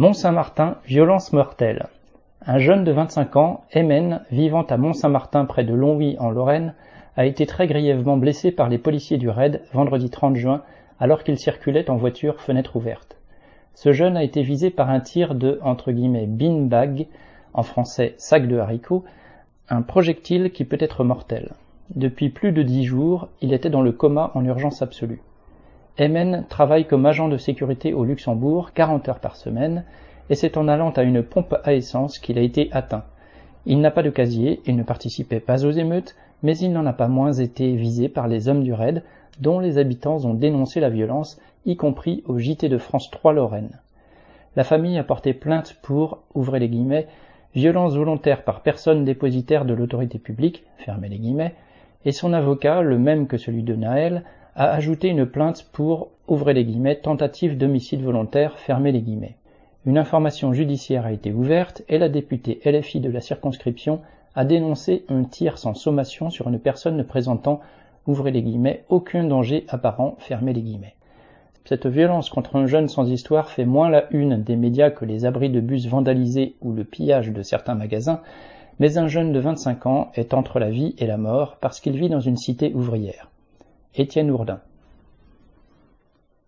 Mont-Saint-Martin, violence mortelle. Un jeune de 25 ans, Emen, vivant à Mont-Saint-Martin près de Longwy en Lorraine, a été très grièvement blessé par les policiers du RAID vendredi 30 juin alors qu'il circulait en voiture fenêtre ouverte. Ce jeune a été visé par un tir de entre guillemets bag, en français sac de haricots, un projectile qui peut être mortel. Depuis plus de dix jours, il était dans le coma en urgence absolue. Emen travaille comme agent de sécurité au Luxembourg 40 heures par semaine, et c'est en allant à une pompe à essence qu'il a été atteint. Il n'a pas de casier, il ne participait pas aux émeutes, mais il n'en a pas moins été visé par les hommes du raid, dont les habitants ont dénoncé la violence, y compris au JT de France 3 Lorraine. La famille a porté plainte pour, ouvrez les guillemets, violence volontaire par personne dépositaire de l'autorité publique, fermez les guillemets, et son avocat, le même que celui de Naël, a ajouté une plainte pour, ouvrez les guillemets, tentative d'homicide volontaire, fermez les guillemets. Une information judiciaire a été ouverte et la députée LFI de la circonscription a dénoncé un tir sans sommation sur une personne ne présentant, ouvrez les guillemets, aucun danger apparent, fermez les guillemets. Cette violence contre un jeune sans histoire fait moins la une des médias que les abris de bus vandalisés ou le pillage de certains magasins, mais un jeune de 25 ans est entre la vie et la mort parce qu'il vit dans une cité ouvrière. Étienne Ourdin.